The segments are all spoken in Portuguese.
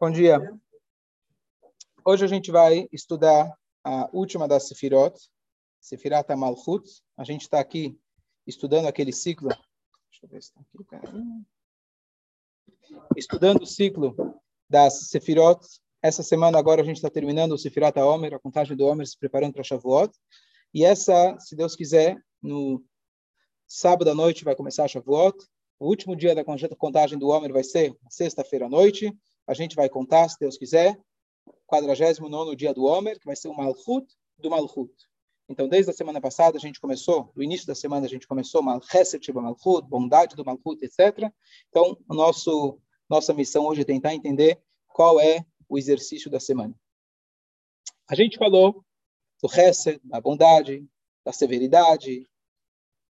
Bom dia. Hoje a gente vai estudar a última das Sefirot, Sefirat Malchut. A gente está aqui estudando aquele ciclo. Deixa eu ver se está aqui. Peraí. Estudando o ciclo das Sefirot. Essa semana agora a gente está terminando o Sefirat Homer, a contagem do Homer, se preparando para Shavuot. E essa, se Deus quiser, no sábado à noite vai começar a Shavuot. O último dia da contagem do Homer vai ser sexta-feira à noite. A gente vai contar, se Deus quiser, 49 dia do Homer, que vai ser o Malchut do Malchut. Então, desde a semana passada, a gente começou, no início da semana, a gente começou Malchesed Malchut, bondade do Malchut, etc. Então, nosso, nossa missão hoje é tentar entender qual é o exercício da semana. A gente falou do Chesed, da bondade, da severidade,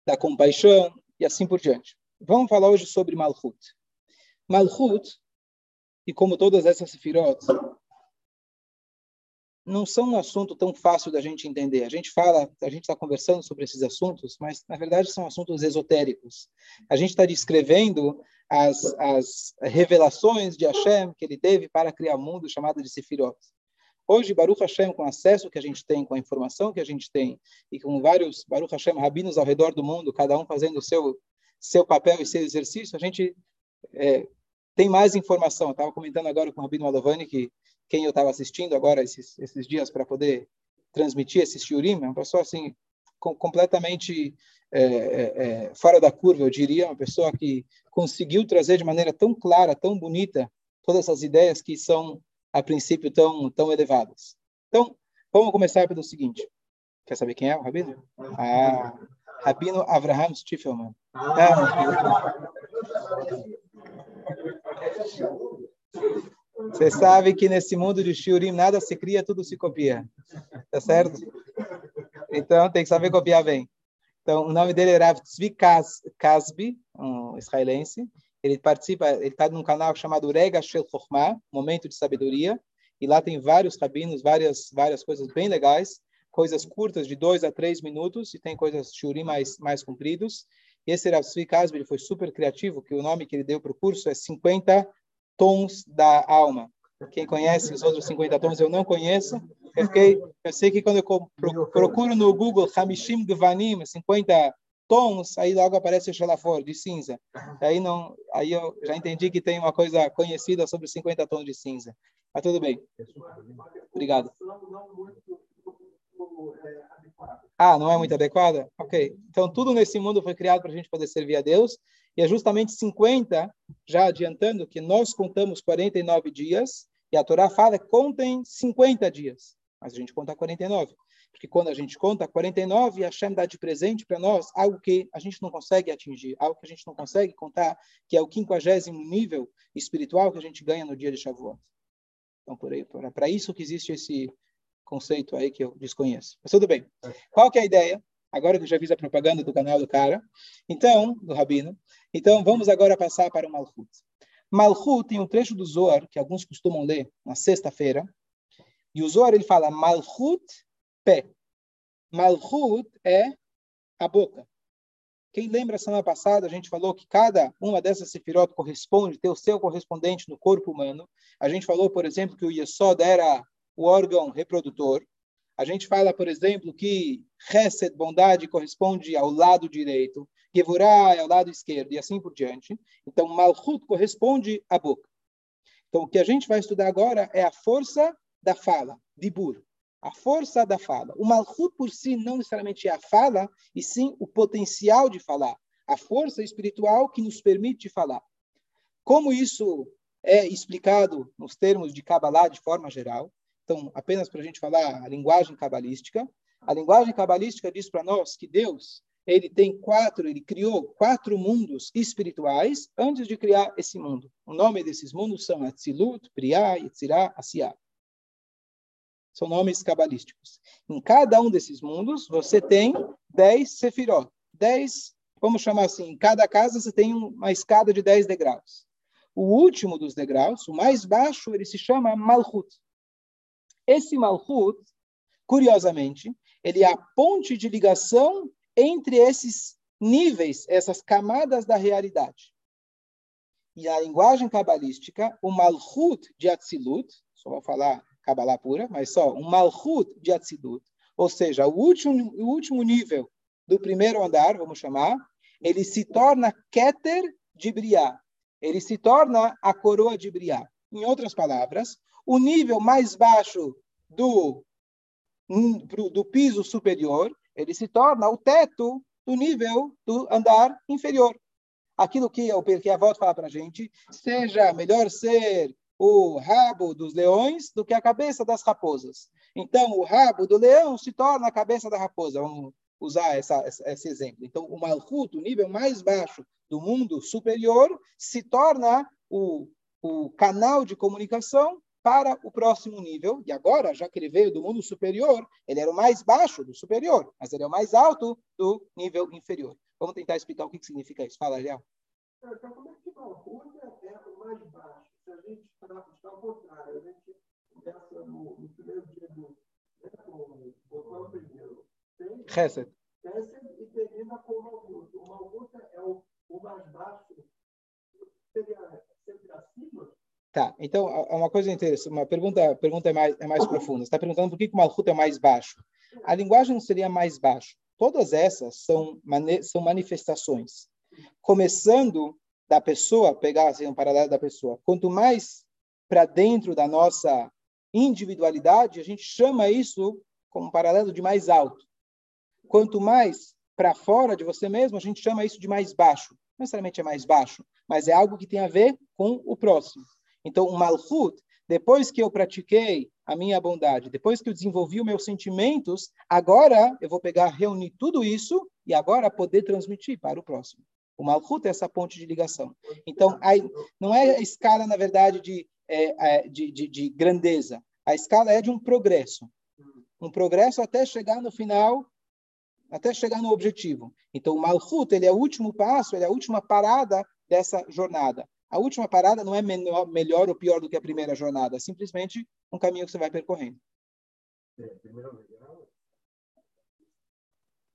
da compaixão e assim por diante. Vamos falar hoje sobre Malchut. Malchut, e como todas essas sefirot, não são um assunto tão fácil da gente entender. A gente fala, a gente está conversando sobre esses assuntos, mas na verdade são assuntos esotéricos. A gente está descrevendo as, as revelações de Hashem que ele teve para criar o um mundo chamado de Sefirot. Hoje, Baruch Hashem, com o acesso que a gente tem, com a informação que a gente tem, e com vários Baruch Hashem rabinos ao redor do mundo, cada um fazendo o seu, seu papel e seu exercício, a gente é, tem mais informação. Estava comentando agora com o Rabino Alovani que quem eu estava assistindo agora esses, esses dias para poder transmitir esse shiurim, é uma pessoa assim com, completamente é, é, é, fora da curva, eu diria, uma pessoa que conseguiu trazer de maneira tão clara, tão bonita, todas essas ideias que são a princípio tão tão elevadas. Então, vamos começar pelo seguinte. Quer saber quem é o Rabino? Ah, Rabino Avraham Stiffelman. Ah, você sabe que nesse mundo de Shurim nada se cria, tudo se copia. Tá certo? Então tem que saber copiar bem. Então o nome dele é Rav Tzvi Kasbi, um israelense. Ele participa, ele está num canal chamado Rega Shel Chokhmah, Momento de Sabedoria, e lá tem vários rabinos, várias várias coisas bem legais, coisas curtas de dois a três minutos, e tem coisas shurim mais mais compridos. E esse Rav Tzvi ele foi super criativo, que o nome que ele deu para o curso é 50 tons da alma. Quem conhece os outros 50 tons, eu não conheço. Eu, fiquei, eu sei que quando eu procuro no Google Hamishim Gvanim, 50 tons, aí logo aparece o Shalafor, de cinza. Aí, não, aí eu já entendi que tem uma coisa conhecida sobre 50 tons de cinza. Mas tudo bem. Obrigado. Ah, não é muito adequada? Ok. Então, tudo nesse mundo foi criado para a gente poder servir a Deus. E é justamente 50, já adiantando que nós contamos 49 dias, e a Torá fala contem 50 dias, mas a gente conta 49. Porque quando a gente conta 49, a Hashem dá de presente para nós algo que a gente não consegue atingir, algo que a gente não consegue contar, que é o quinquagésimo nível espiritual que a gente ganha no dia de Shavuot. Então, para isso que existe esse conceito aí que eu desconheço. Mas tudo bem. Qual que é a ideia? Agora que eu já fiz a propaganda do canal do cara, então, do Rabino, então vamos agora passar para o Malchut. Malchut tem um trecho do Zohar, que alguns costumam ler na sexta-feira, e o Zohar ele fala Malchut pé. Malchut é a boca. Quem lembra, semana passada, a gente falou que cada uma dessas sefirot corresponde, tem o seu correspondente no corpo humano. A gente falou, por exemplo, que o Yesod era o órgão reprodutor. A gente fala, por exemplo, que Hesed, bondade, corresponde ao lado direito, Gevurah é ao lado esquerdo e assim por diante. Então, Malchut corresponde à boca. Então, o que a gente vai estudar agora é a força da fala, Dibur. A força da fala. O Malchut por si não necessariamente é a fala, e sim o potencial de falar. A força espiritual que nos permite falar. Como isso é explicado nos termos de Kabbalah de forma geral, então, apenas para a gente falar a linguagem cabalística, a linguagem cabalística diz para nós que Deus ele tem quatro, ele criou quatro mundos espirituais antes de criar esse mundo. O nome desses mundos são Atzilut, Priá, Yetzirah, Asiá. São nomes cabalísticos. Em cada um desses mundos, você tem dez sefirot. Dez, vamos chamar assim, em cada casa você tem uma escada de dez degraus. O último dos degraus, o mais baixo, ele se chama Malchut. Esse Malchut, curiosamente, ele é a ponte de ligação entre esses níveis, essas camadas da realidade. E a linguagem cabalística, o Malchut de Atzilut, só vou falar Kabbalah pura, mas só um Malchut de Atzilut, ou seja, o último, o último nível do primeiro andar, vamos chamar, ele se torna Keter de Briá. Ele se torna a coroa de Briá. Em outras palavras, o nível mais baixo do, do piso superior, ele se torna o teto do nível do andar inferior. Aquilo que, que a volta fala para a gente, seja melhor ser o rabo dos leões do que a cabeça das raposas. Então, o rabo do leão se torna a cabeça da raposa. Vamos usar essa, esse exemplo. Então, o Malchut, o nível mais baixo do mundo superior, se torna o, o canal de comunicação para o próximo nível. E agora, já que ele veio do mundo superior, ele era o mais baixo do superior, mas ele é o mais alto do nível inferior. Vamos tentar explicar o que, que significa isso. Fala, Ariel. Então, como é que Malchut é o mais baixo? Se a gente está ao contrário, a gente começa no, no primeiro dia do. Né, com, o primeiro Chesed. Chesed e termina com o Malguta. O Malguta é o, o mais baixo. Seria? Tá, então, é uma coisa interessante, uma pergunta, pergunta é mais, é mais profunda. Você está perguntando por que, que o Malchut é mais baixo. A linguagem não seria mais baixo. Todas essas são, são manifestações. Começando da pessoa, pegar assim, um paralelo da pessoa. Quanto mais para dentro da nossa individualidade, a gente chama isso como um paralelo de mais alto. Quanto mais para fora de você mesmo, a gente chama isso de mais baixo. Não necessariamente é mais baixo, mas é algo que tem a ver com o próximo. Então, o Malchut, depois que eu pratiquei a minha bondade, depois que eu desenvolvi os meus sentimentos, agora eu vou pegar, reunir tudo isso e agora poder transmitir para o próximo. O Malchut é essa ponte de ligação. Então, não é a escala, na verdade, de, é, é, de, de, de grandeza. A escala é de um progresso. Um progresso até chegar no final até chegar no objetivo. Então, o Malchut, ele é o último passo, ele é a última parada dessa jornada. A última parada não é menor, melhor ou pior do que a primeira jornada, é simplesmente um caminho que você vai percorrendo.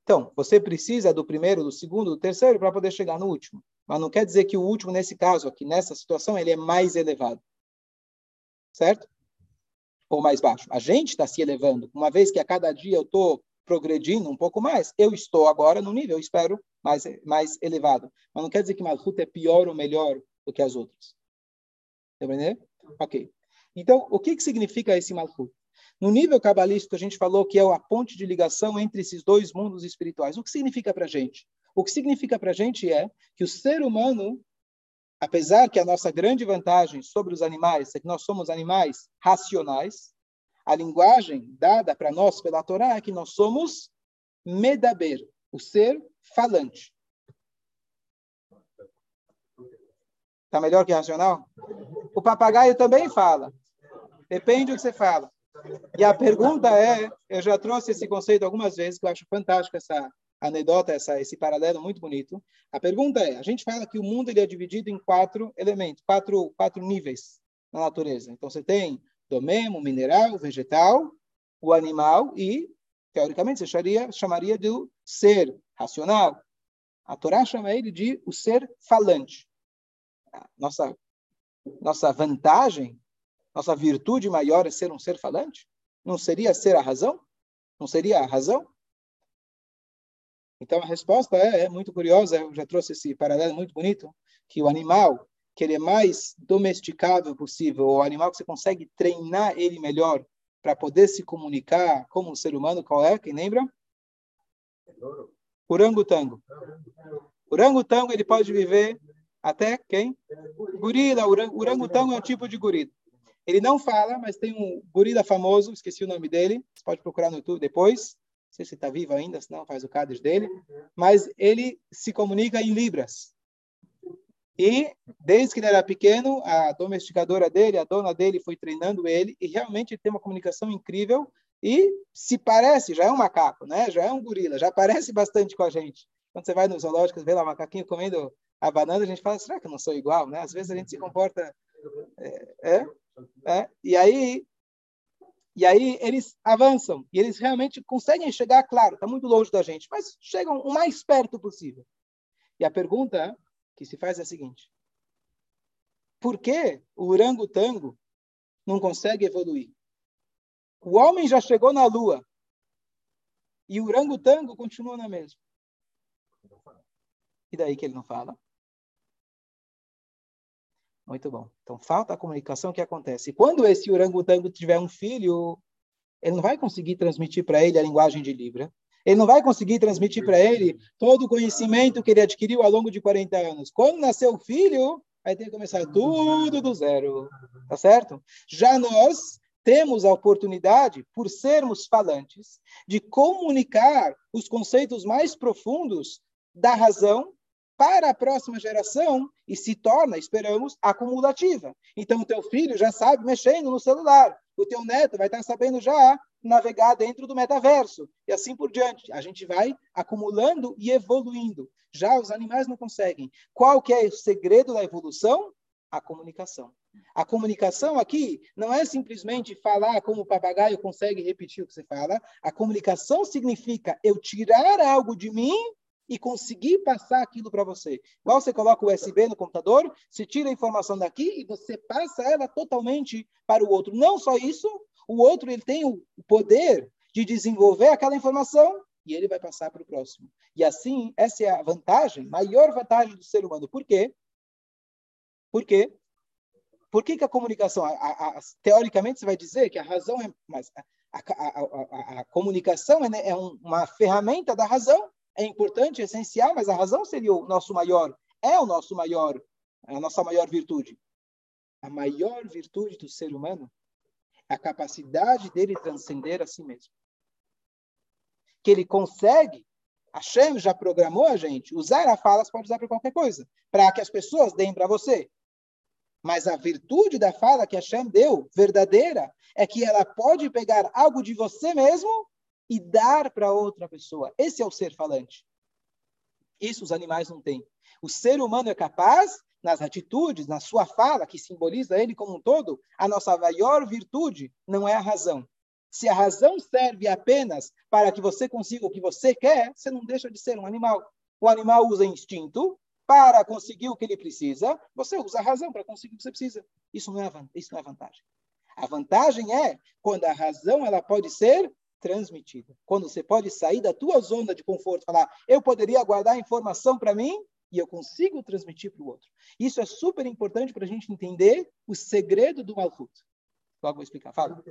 Então, você precisa do primeiro, do segundo, do terceiro para poder chegar no último. Mas não quer dizer que o último, nesse caso aqui, nessa situação, ele é mais elevado. Certo? Ou mais baixo. A gente está se elevando. Uma vez que a cada dia eu estou progredindo um pouco mais. Eu estou agora no nível, espero, mais, mais elevado. Mas não quer dizer que Malchut é pior ou melhor do que as outras. Entendeu? Ok. Então, o que, que significa esse Malchut? No nível cabalístico, a gente falou que é a ponte de ligação entre esses dois mundos espirituais. O que significa para a gente? O que significa para a gente é que o ser humano, apesar que a nossa grande vantagem sobre os animais é que nós somos animais racionais, a linguagem dada para nós pela Torá é que nós somos medaber, o ser falante. Está melhor que racional? O papagaio também fala. Depende do que você fala. E a pergunta é, eu já trouxe esse conceito algumas vezes, que eu acho fantástico essa anedota, essa, esse paralelo muito bonito. A pergunta é, a gente fala que o mundo ele é dividido em quatro elementos, quatro, quatro níveis na natureza. Então você tem domemo, mineral, vegetal, o animal e, teoricamente, você chamaria, chamaria de ser racional. A Torá chama ele de o ser falante. Nossa, nossa vantagem, nossa virtude maior é ser um ser falante? Não seria ser a razão? Não seria a razão? Então a resposta é, é muito curiosa, eu já trouxe esse paralelo muito bonito, que o animal que ele é mais domesticável possível, o animal que você consegue treinar ele melhor para poder se comunicar como um ser humano, qual é? Quem lembra? Orangotango. Orangotango, ele pode viver até quem? Gorila. Orangotango é um tipo de gorila. Ele não fala, mas tem um gorila famoso, esqueci o nome dele, você pode procurar no YouTube depois. Não sei se está vivo ainda, senão faz o cadre dele. Mas ele se comunica em libras. E desde que ele era pequeno, a domesticadora dele, a dona dele, foi treinando ele e realmente ele tem uma comunicação incrível e se parece, já é um macaco, né? Já é um gorila, já parece bastante com a gente. Quando você vai nos zoológicos, vê lá o macaquinho comendo a banana, a gente fala, será que eu não sou igual, né? Às vezes a gente se comporta é, é, é. e aí e aí eles avançam e eles realmente conseguem chegar, claro, está muito longe da gente, mas chegam o mais perto possível. E a pergunta que se faz é a seguinte: Por que o orangotango não consegue evoluir? O homem já chegou na lua e o orangotango continua na mesma. E daí que ele não fala? Muito bom. Então, falta a comunicação que acontece. Quando esse orangotango tiver um filho, ele não vai conseguir transmitir para ele a linguagem de Libra. Ele não vai conseguir transmitir para ele todo o conhecimento que ele adquiriu ao longo de 40 anos. Quando nasceu o filho, vai ter que começar tudo do zero. Tá certo? Já nós temos a oportunidade, por sermos falantes, de comunicar os conceitos mais profundos da razão para a próxima geração e se torna, esperamos, acumulativa. Então, o teu filho já sabe mexendo no celular, o teu neto vai estar sabendo já navegar dentro do metaverso, e assim por diante. A gente vai acumulando e evoluindo. Já os animais não conseguem. Qual que é o segredo da evolução? A comunicação. A comunicação aqui não é simplesmente falar como o papagaio consegue repetir o que você fala. A comunicação significa eu tirar algo de mim e conseguir passar aquilo para você. Igual você coloca o USB no computador, se tira a informação daqui e você passa ela totalmente para o outro. Não só isso, o outro ele tem o poder de desenvolver aquela informação e ele vai passar para o próximo. E assim, essa é a vantagem, maior vantagem do ser humano. Por quê? Por quê? Por que, que a comunicação, a, a, a, teoricamente, você vai dizer que a razão é, mas a, comunicação é, é uma ferramenta da razão, é importante, é essencial, mas a razão seria o nosso maior, é o nosso maior, a nossa maior virtude. A maior virtude do ser humano é a capacidade dele transcender a si mesmo. Que ele consegue, a Hashem já programou a gente, usar a fala, você pode usar para qualquer coisa, para que as pessoas deem para você. Mas a virtude da fala que a Hashem deu, verdadeira, é que ela pode pegar algo de você mesmo e dar para outra pessoa. Esse é o ser falante. Isso os animais não têm. O ser humano é capaz, nas atitudes, na sua fala, que simboliza ele como um todo, a nossa maior virtude não é a razão. Se a razão serve apenas para que você consiga o que você quer, você não deixa de ser um animal. O animal usa instinto para conseguir o que ele precisa, você usa a razão para conseguir o que você precisa. Isso não é, isso não é vantagem. A vantagem é quando a razão ela pode ser transmitida. Quando você pode sair da tua zona de conforto, falar, eu poderia guardar informação para mim e eu consigo transmitir para o outro. Isso é super importante para a gente entender o segredo do Malchut. Logo vou explicar. Fala.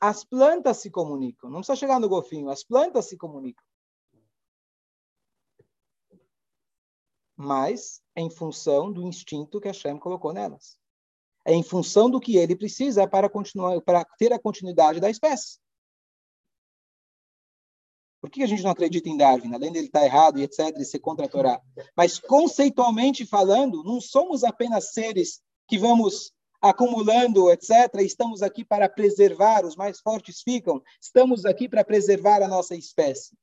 As plantas se comunicam. Não precisa chegar no golfinho. As plantas se comunicam. Mas em função do instinto que Hashem colocou nelas. É em função do que ele precisa para continuar, para ter a continuidade da espécie. Por que a gente não acredita em Darwin? Além dele estar errado e etc, e ser contra a Torá. Mas conceitualmente falando, não somos apenas seres que vamos acumulando, etc. Estamos aqui para preservar, os mais fortes ficam. Estamos aqui para preservar a nossa espécie.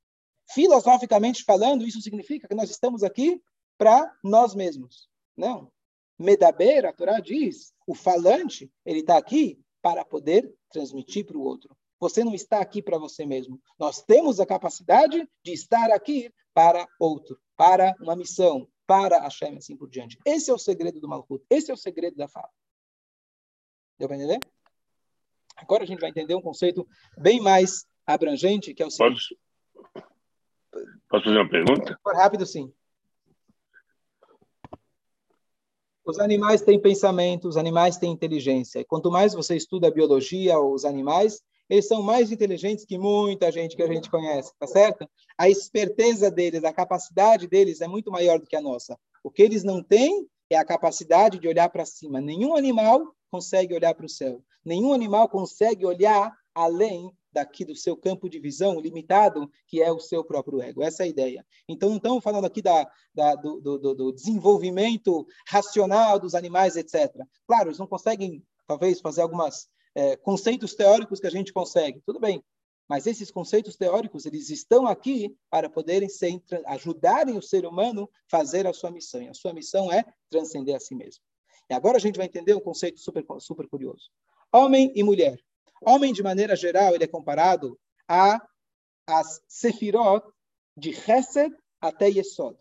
Filosoficamente falando, isso significa que nós estamos aqui para nós mesmos. Não. Medaber, a Torá diz, o falante, ele está aqui para poder transmitir para o outro. Você não está aqui para você mesmo. Nós temos a capacidade de estar aqui para outro, para uma missão, para Hashem, assim por diante. Esse é o segredo do Malchut. Esse é o segredo da fala. Deu para entender? Agora a gente vai entender um conceito bem mais abrangente, que é o seguinte. Posso, posso fazer uma pergunta? Rápido, sim. Os animais têm pensamento, os animais têm inteligência. E quanto mais você estuda a biologia, os animais, eles são mais inteligentes que muita gente que a gente conhece, tá certo? A esperteza deles, a capacidade deles é muito maior do que a nossa. O que eles não têm é a capacidade de olhar para cima. Nenhum animal consegue olhar para o céu. Nenhum animal consegue olhar além daqui do seu campo de visão limitado, que é o seu próprio ego. Essa é a ideia. Então, não estamos falando aqui da, da do, do, do, desenvolvimento racional dos animais, etc. Claro, eles não conseguem, talvez, fazer alguns é, conceitos teóricos que a gente consegue. Tudo bem. Mas esses conceitos teóricos, eles estão aqui para poderem ser, ajudarem o ser humano a fazer a sua missão. E a sua missão é transcender a si mesmo. E agora a gente vai entender um conceito super, super curioso. Homem e mulher. Homem, de maneira geral, ele é comparado a as sefirot de Chesed até Yesod.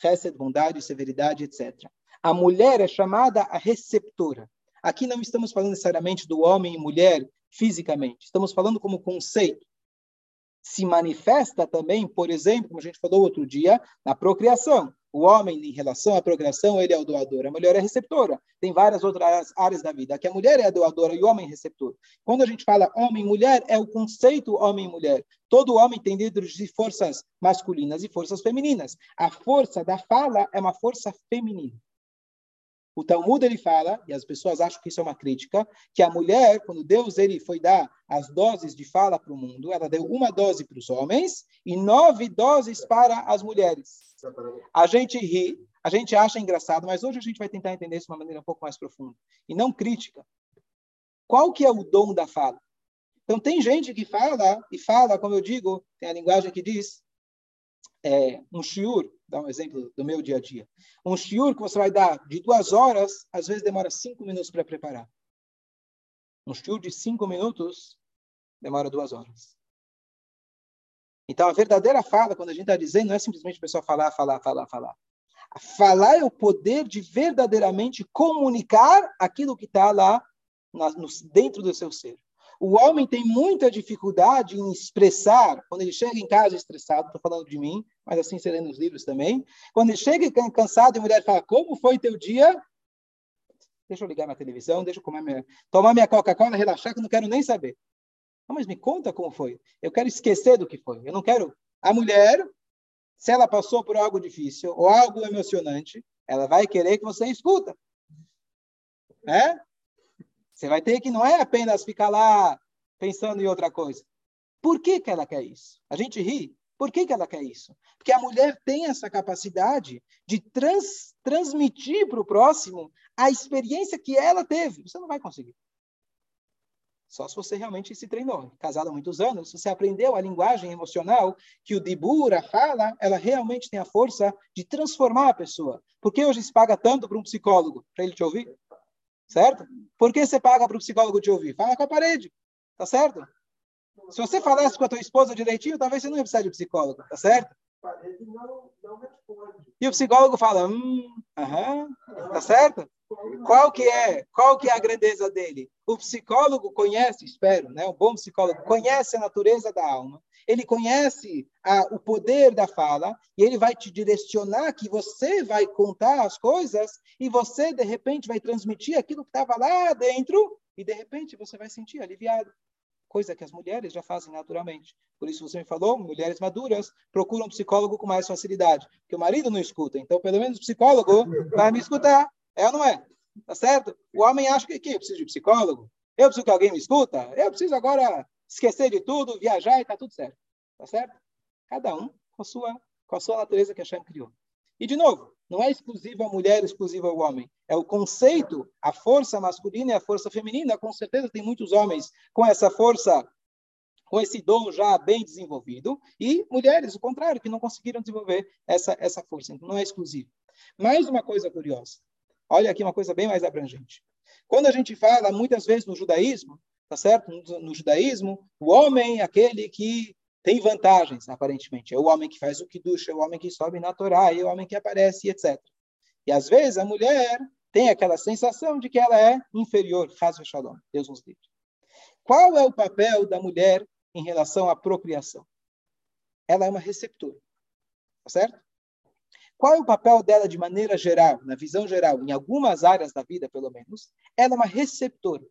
Chesed, bondade, severidade, etc. A mulher é chamada a receptora. Aqui não estamos falando necessariamente do homem e mulher fisicamente, estamos falando como conceito se manifesta também, por exemplo, como a gente falou outro dia, na procriação. O homem, em relação à procriação, ele é o doador, a mulher é a receptora. Tem várias outras áreas da vida, que a mulher é a doadora e o homem é receptor. Quando a gente fala homem e mulher, é o conceito homem e mulher. Todo homem tem dentro de forças masculinas e forças femininas. A força da fala é uma força feminina. O Talmud ele fala, e as pessoas acham que isso é uma crítica, que a mulher, quando Deus ele foi dar as doses de fala para o mundo, ela deu uma dose para os homens e nove doses para as mulheres. A gente ri, a gente acha engraçado, mas hoje a gente vai tentar entender isso de uma maneira um pouco mais profunda e não crítica. Qual que é o dom da fala? Então tem gente que fala e fala, como eu digo, tem a linguagem que diz é, um shiur, dar um exemplo do meu dia a dia. Um shiur que você vai dar de duas horas, às vezes demora cinco minutos para preparar. Um shiur de cinco minutos demora duas horas. Então, a verdadeira fala, quando a gente está dizendo, não é simplesmente a pessoa falar, falar, falar, falar. falar é o poder de verdadeiramente comunicar aquilo que está lá na, no, dentro do seu ser. O homem tem muita dificuldade em expressar, quando ele chega em casa estressado, estou falando de mim, mas assim lê nos livros também. Quando ele chega cansado e a mulher fala, como foi teu dia? Deixa eu ligar minha televisão, deixa eu comer minha, tomar minha Coca-Cola, relaxar, que eu não quero nem saber. Não, mas me conta como foi. Eu quero esquecer do que foi. Eu não quero. A mulher, se ela passou por algo difícil ou algo emocionante, ela vai querer que você escuta. É? Você vai ter que não é apenas ficar lá pensando em outra coisa. Por que, que ela quer isso? A gente ri. Por que, que ela quer isso? Porque a mulher tem essa capacidade de trans, transmitir para o próximo a experiência que ela teve. Você não vai conseguir. Só se você realmente se treinou. Casado há muitos anos, você aprendeu a linguagem emocional que o Dibura fala, ela realmente tem a força de transformar a pessoa. Por que hoje se paga tanto para um psicólogo? Para ele te ouvir? Certo? Por que você paga para o psicólogo te ouvir? Fala com a parede. Tá certo? Se você falasse com a tua esposa direitinho, talvez você não ia precisar de psicólogo. Tá certo? E o psicólogo fala, hum, aham, tá certo? Qual que é, qual que é a grandeza dele? O psicólogo conhece, espero, né? Um bom psicólogo conhece a natureza da alma ele conhece a, o poder da fala e ele vai te direcionar que você vai contar as coisas e você, de repente, vai transmitir aquilo que estava lá dentro e, de repente, você vai sentir aliviado. Coisa que as mulheres já fazem naturalmente. Por isso você me falou, mulheres maduras procuram um psicólogo com mais facilidade, porque o marido não escuta. Então, pelo menos o psicólogo vai me escutar. É ou não é? Tá certo? O homem acha que, que eu preciso de psicólogo. Eu preciso que alguém me escuta. Eu preciso agora esquecer de tudo, viajar e está tudo certo. Tá certo? Cada um com a sua, com a sua natureza que a Hashem criou. E, de novo, não é exclusivo a mulher, exclusivo ao homem. É o conceito, a força masculina e a força feminina. Com certeza tem muitos homens com essa força, com esse dom já bem desenvolvido, e mulheres, o contrário, que não conseguiram desenvolver essa, essa força. Então, não é exclusivo. Mais uma coisa curiosa. Olha aqui uma coisa bem mais abrangente. Quando a gente fala, muitas vezes, no judaísmo, tá certo? No, judaísmo, o homem é aquele que tem vantagens, aparentemente. É o homem que faz o que ducha, é o homem que sobe na Torá, é o homem que aparece, etc. E às vezes a mulher tem aquela sensação de que ela é inferior, Haz Shalom, Deus nos livre. Qual é o papel da mulher em relação à procriação? Ela é uma receptora, tá certo? Qual é o papel dela de maneira geral, na visão geral, em algumas áreas da vida, pelo menos? Ela é uma receptora.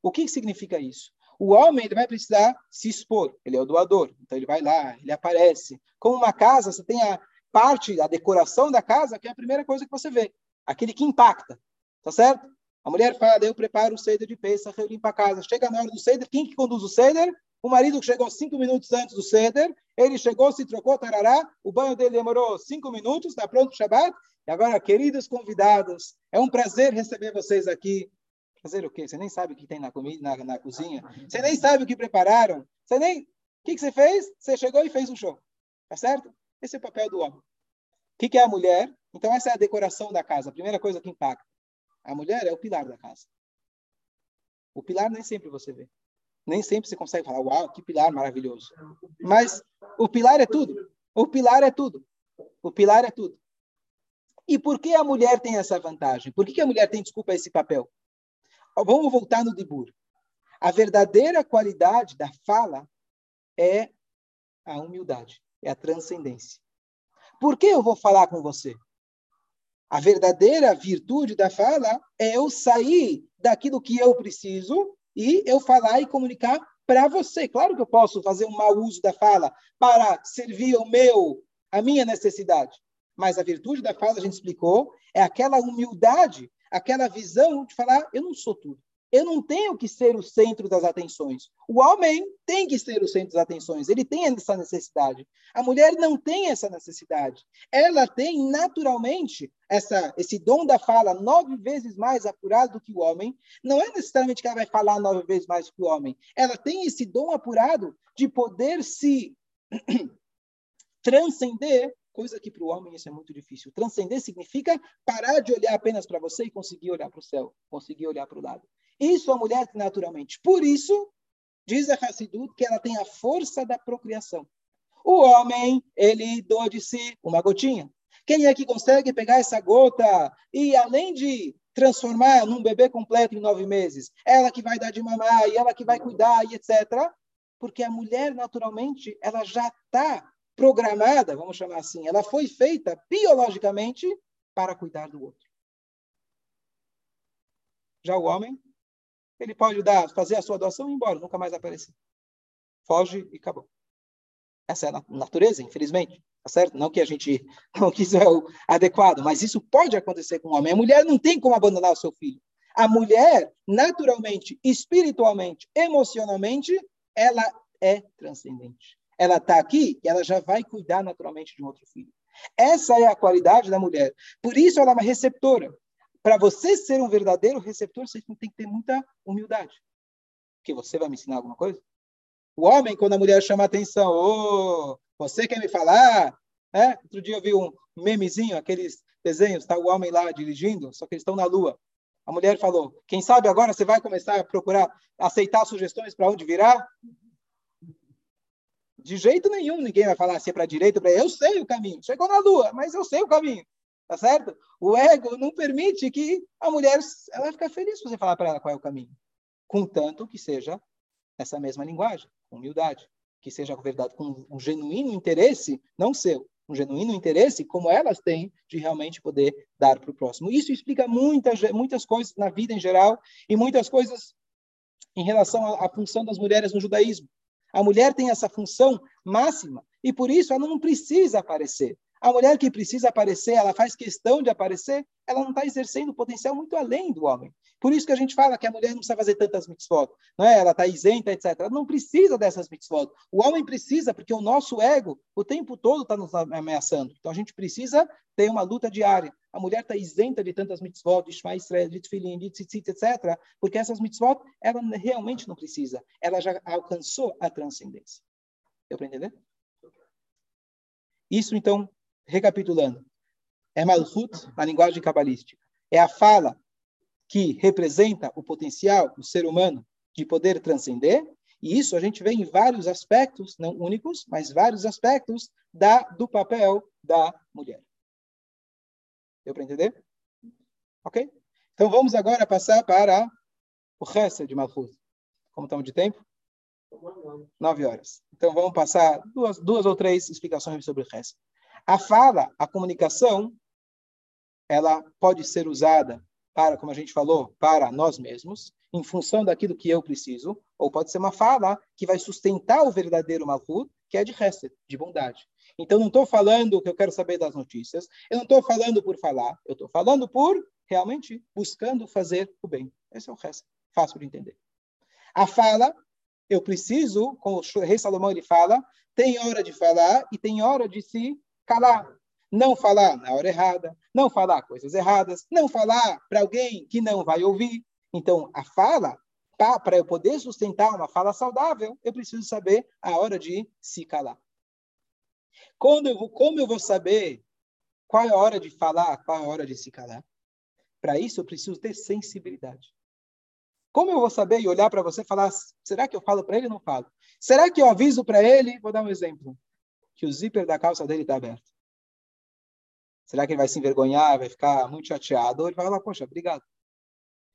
O que significa isso? O homem ele vai precisar se expor, ele é o doador, então ele vai lá, ele aparece. Como uma casa, você tem a parte, a decoração da casa, que é a primeira coisa que você vê, aquele que impacta, tá certo? A mulher fala, eu preparo o ceder de peça, eu limpo a casa. Chega na hora do ceder, quem que conduz o ceder? O marido chegou cinco minutos antes do ceder, ele chegou, se trocou, tarará, o banho dele demorou cinco minutos, está pronto o Shabbat. E agora, queridos convidados, é um prazer receber vocês aqui Fazer o quê? Você nem sabe o que tem na, comida, na, na cozinha. Você nem sabe o que prepararam. Você nem. O que, que você fez? Você chegou e fez um show. Tá certo? Esse é o papel do homem. O que, que é a mulher? Então, essa é a decoração da casa. A primeira coisa que impacta. A mulher é o pilar da casa. O pilar nem sempre você vê. Nem sempre você consegue falar, uau, que pilar maravilhoso. Mas o pilar é tudo. O pilar é tudo. O pilar é tudo. E por que a mulher tem essa vantagem? Por que a mulher tem, desculpa, esse papel? Vamos voltar no Dibur. A verdadeira qualidade da fala é a humildade, é a transcendência. Por que eu vou falar com você? A verdadeira virtude da fala é eu sair daquilo que eu preciso e eu falar e comunicar para você. Claro que eu posso fazer um mau uso da fala para servir o meu, a minha necessidade. Mas a virtude da fala, a gente explicou, é aquela humildade, aquela visão de falar: eu não sou tudo. Eu não tenho que ser o centro das atenções. O homem tem que ser o centro das atenções. Ele tem essa necessidade. A mulher não tem essa necessidade. Ela tem naturalmente essa, esse dom da fala nove vezes mais apurado do que o homem. Não é necessariamente que ela vai falar nove vezes mais que o homem. Ela tem esse dom apurado de poder se transcender coisa que para o homem isso é muito difícil. Transcender significa parar de olhar apenas para você e conseguir olhar para o céu, conseguir olhar para o lado. Isso a mulher tem naturalmente. Por isso, diz a Hassidut que ela tem a força da procriação. O homem, ele doa de si uma gotinha. Quem é que consegue pegar essa gota e, além de transformar num bebê completo em nove meses, ela que vai dar de mamar e ela que vai cuidar e etc. Porque a mulher, naturalmente, ela já está programada, vamos chamar assim, ela foi feita biologicamente para cuidar do outro. Já o homem, ele pode dar, fazer a sua adoção e ir embora, nunca mais aparecer. Foge e acabou. Essa é a natureza, infelizmente. Tá certo? Não que a gente não quis é o adequado, mas isso pode acontecer com o homem. A mulher não tem como abandonar o seu filho. A mulher, naturalmente, espiritualmente, emocionalmente, ela é transcendente. Ela está aqui e ela já vai cuidar naturalmente de um outro filho. Essa é a qualidade da mulher. Por isso ela é uma receptora. Para você ser um verdadeiro receptor, você tem que ter muita humildade. Porque você vai me ensinar alguma coisa? O homem, quando a mulher chama a atenção, oh, você quer me falar? É? Outro dia eu vi um memezinho, aqueles desenhos, está o homem lá dirigindo, só que eles estão na lua. A mulher falou: Quem sabe agora você vai começar a procurar aceitar sugestões para onde virar? De jeito nenhum ninguém vai falar se é para a direita para Eu sei o caminho. Chegou na lua, mas eu sei o caminho. Tá certo? O ego não permite que a mulher ela vai ficar feliz se você falar para ela qual é o caminho. Contanto que seja essa mesma linguagem, com humildade. Que seja verdade, com um genuíno interesse, não seu, um genuíno interesse, como elas têm, de realmente poder dar para o próximo. Isso explica muitas, muitas coisas na vida em geral e muitas coisas em relação à, à função das mulheres no judaísmo. A mulher tem essa função máxima e por isso ela não precisa aparecer. A mulher que precisa aparecer, ela faz questão de aparecer, ela não está exercendo potencial muito além do homem. Por isso que a gente fala que a mulher não precisa fazer tantas mitzvot, não é? Ela está isenta, etc. Ela não precisa dessas mitzvot. O homem precisa, porque o nosso ego o tempo todo está nos ameaçando. Então a gente precisa ter uma luta diária. A mulher está isenta de tantas mitzvot, de Shema Israel, de Tfilim, de Tzitzit, etc. Porque essas mitzvot, ela realmente não precisa. Ela já alcançou a transcendência. Deu para entender? Isso, então, recapitulando, é Malchut, a linguagem cabalística. É a fala que representa o potencial do ser humano de poder transcender, e isso a gente vê em vários aspectos, não únicos, mas vários aspectos da, do papel da mulher. Deu para entender? Ok? Então vamos agora passar para o resto de Malchut. Como estamos de tempo? Nove horas. Então vamos passar duas, duas ou três explicações sobre o resto. A fala, a comunicação, ela pode ser usada para, como a gente falou, para nós mesmos, em função daquilo que eu preciso, ou pode ser uma fala que vai sustentar o verdadeiro malhut, que é de resto, de bondade. Então, não estou falando que eu quero saber das notícias, eu não estou falando por falar, eu estou falando por realmente buscando fazer o bem. Esse é o resto, fácil de entender. A fala, eu preciso, como o rei Salomão ele fala, tem hora de falar e tem hora de se calar. Não falar na hora errada, não falar coisas erradas, não falar para alguém que não vai ouvir. Então, a fala, para eu poder sustentar uma fala saudável, eu preciso saber a hora de se calar. Quando eu vou, como eu vou saber qual é a hora de falar, qual é a hora de se calar? Para isso, eu preciso ter sensibilidade. Como eu vou saber e olhar para você e falar, será que eu falo para ele ou não falo? Será que eu aviso para ele? Vou dar um exemplo. Que o zíper da calça dele está aberto. Será que ele vai se envergonhar, vai ficar muito chateado? Ou ele vai falar, poxa, obrigado.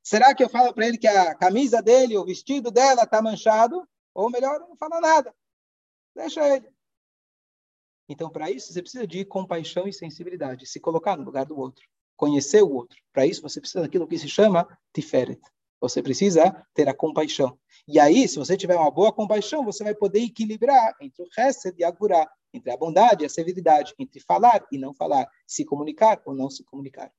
Será que eu falo para ele que a camisa dele, o vestido dela está manchado? Ou melhor, não fala nada. Deixa ele. Então, para isso, você precisa de compaixão e sensibilidade, se colocar no lugar do outro, conhecer o outro. Para isso, você precisa daquilo que se chama tiferet, você precisa ter a compaixão. E aí, se você tiver uma boa compaixão, você vai poder equilibrar entre o resto e a gurá, entre a bondade e a severidade, entre falar e não falar, se comunicar ou não se comunicar.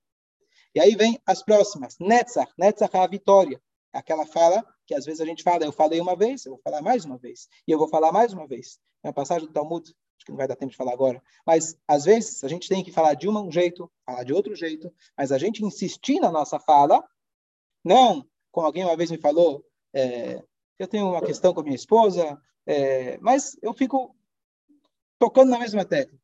E aí vem as próximas. Netzach. Netzach é a vitória. Aquela fala que às vezes a gente fala, eu falei uma vez, eu vou falar mais uma vez. E eu vou falar mais uma vez. É uma passagem do Talmud, acho que não vai dar tempo de falar agora. Mas às vezes a gente tem que falar de um jeito, falar de outro jeito, mas a gente insistir na nossa fala, não como alguém uma vez me falou, é, eu tenho uma questão com a minha esposa, é, mas eu fico tocando na mesma tecla.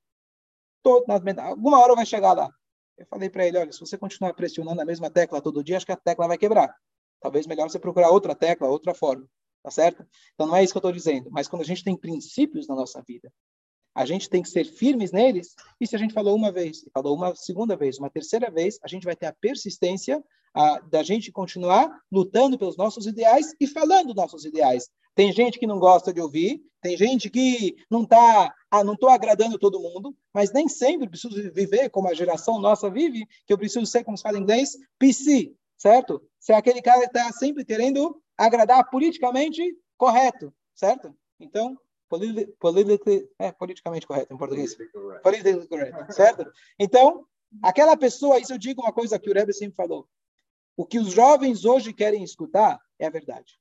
Todo, alguma hora vai chegar lá. Eu falei para ele, olha, se você continuar pressionando a mesma tecla todo dia, acho que a tecla vai quebrar. Talvez melhor você procurar outra tecla, outra forma. Tá certo? Então não é isso que eu estou dizendo. Mas quando a gente tem princípios na nossa vida, a gente tem que ser firmes neles. E se a gente falou uma vez, falou uma segunda vez, uma terceira vez, a gente vai ter a persistência a, da gente continuar lutando pelos nossos ideais e falando nossos ideais. Tem gente que não gosta de ouvir, tem gente que não está, ah, não estou agradando todo mundo, mas nem sempre preciso viver como a geração nossa vive, que eu preciso ser, como se fala em inglês, PC, certo? Ser aquele cara que está sempre querendo agradar politicamente correto, certo? Então, politically, é, politicamente correto em português. Politically correto, certo? Então, aquela pessoa, isso eu digo uma coisa que o Rebbe sempre falou. O que os jovens hoje querem escutar é a verdade.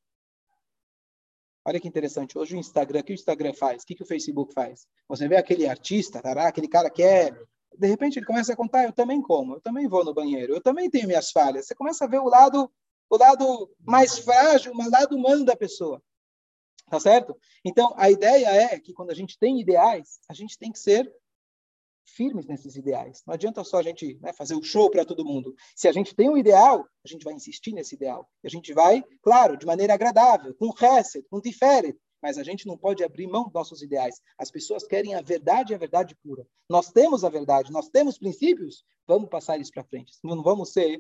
Olha que interessante. Hoje o Instagram, o que o Instagram faz? O que, que o Facebook faz? Você vê aquele artista, tará, aquele cara que é. De repente ele começa a contar, eu também como, eu também vou no banheiro, eu também tenho minhas falhas. Você começa a ver o lado, o lado mais frágil, o lado humano da pessoa. Tá certo? Então, a ideia é que quando a gente tem ideais, a gente tem que ser firmes nesses ideais. Não adianta só a gente né, fazer o show para todo mundo. Se a gente tem um ideal, a gente vai insistir nesse ideal. A gente vai, claro, de maneira agradável, com reset, com tiferet, mas a gente não pode abrir mão dos nossos ideais. As pessoas querem a verdade e a verdade pura. Nós temos a verdade, nós temos princípios, vamos passar isso para frente. Não vamos ser,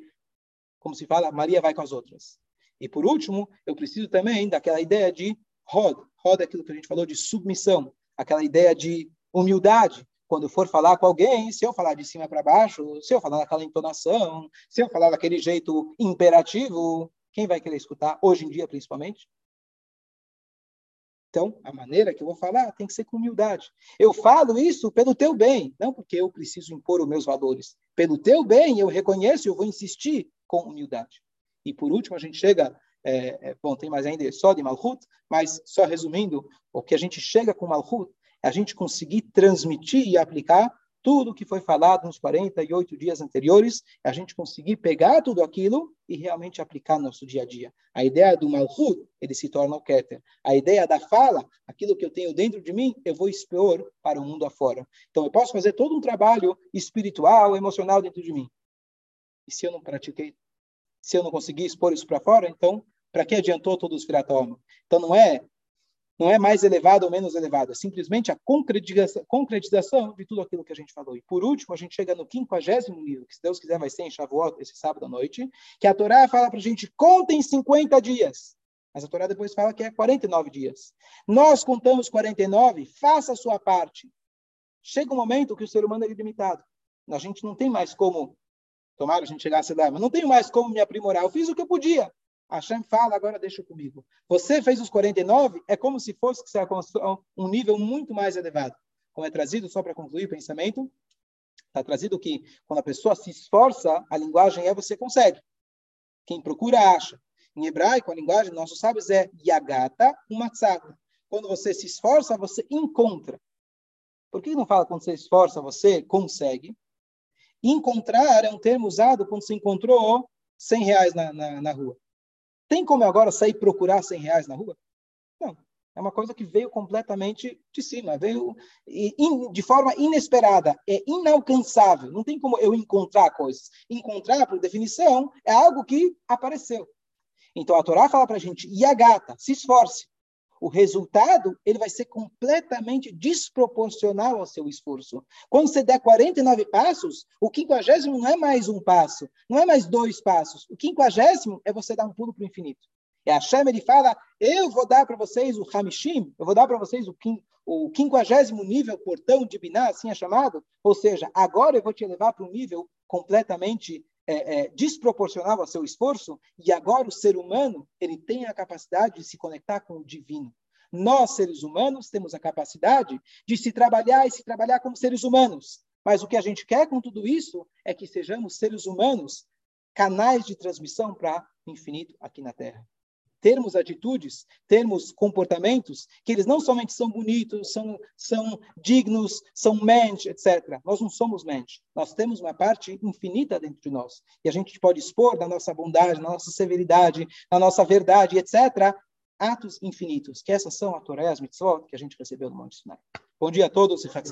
como se fala, Maria vai com as outras. E por último, eu preciso também daquela ideia de Rod. Rod é aquilo que a gente falou de submissão, aquela ideia de humildade. Quando for falar com alguém, se eu falar de cima para baixo, se eu falar naquela entonação, se eu falar daquele jeito imperativo, quem vai querer escutar, hoje em dia principalmente? Então, a maneira que eu vou falar tem que ser com humildade. Eu falo isso pelo teu bem, não porque eu preciso impor os meus valores. Pelo teu bem, eu reconheço e eu vou insistir com humildade. E por último, a gente chega é, bom, tem mais ainda só de Malhut, mas só resumindo, o que a gente chega com Malhut a gente conseguir transmitir e aplicar tudo o que foi falado nos 48 dias anteriores, a gente conseguir pegar tudo aquilo e realmente aplicar no nosso dia a dia. A ideia do Malhut, ele se torna o Keter. A ideia da fala, aquilo que eu tenho dentro de mim, eu vou expor para o mundo afora. Então, eu posso fazer todo um trabalho espiritual, emocional dentro de mim. E se eu não pratiquei, se eu não conseguir expor isso para fora, então para que adiantou todos os firatoma? Então não é não é mais elevado ou menos elevado, é simplesmente a concretização, concretização de tudo aquilo que a gente falou. E por último, a gente chega no quinquagésimo nível, que se Deus quiser vai ser em Shavuot, esse sábado à noite, que a Torá fala para a gente, contem 50 dias. Mas a Torá depois fala que é 49 dias. Nós contamos 49, faça a sua parte. Chega um momento que o ser humano é limitado. A gente não tem mais como, tomara a gente chegasse lá, mas não tenho mais como me aprimorar. Eu fiz o que eu podia. Hashem fala, agora deixa comigo. Você fez os 49, é como se fosse que você um nível muito mais elevado. Como é trazido, só para concluir o pensamento, está trazido que quando a pessoa se esforça, a linguagem é você consegue. Quem procura, acha. Em hebraico, a linguagem dos nossos sábios é yagata umatzata. Quando você se esforça, você encontra. Por que não fala quando você esforça, você consegue? Encontrar é um termo usado quando se encontrou 100 reais na, na, na rua. Tem como eu agora sair procurar 100 reais na rua? Não. É uma coisa que veio completamente de cima, veio de forma inesperada, é inalcançável. Não tem como eu encontrar coisas. Encontrar, por definição, é algo que apareceu. Então a Torá fala para a gente, e a gata, se esforce. O resultado, ele vai ser completamente desproporcional ao seu esforço. Quando você der 49 passos, o quinquagésimo não é mais um passo, não é mais dois passos. O quinquagésimo é você dar um pulo para o infinito. E a Shem, ele fala, eu vou dar para vocês o Hamishim, eu vou dar para vocês o, quim, o quinquagésimo nível portão de Biná, assim é chamado. Ou seja, agora eu vou te levar para um nível completamente é, é, desproporcional ao seu esforço, e agora o ser humano ele tem a capacidade de se conectar com o divino. Nós, seres humanos, temos a capacidade de se trabalhar e se trabalhar como seres humanos. Mas o que a gente quer com tudo isso é que sejamos seres humanos, canais de transmissão para o infinito aqui na Terra termos atitudes, termos comportamentos que eles não somente são bonitos, são, são dignos, são mente, etc. Nós não somos mente. Nós temos uma parte infinita dentro de nós. E a gente pode expor na nossa bondade, na nossa severidade, na nossa verdade, etc., atos infinitos, que essas são a Torá e as mitzvot que a gente recebeu no Monte Sinai. Bom dia a todos e Chag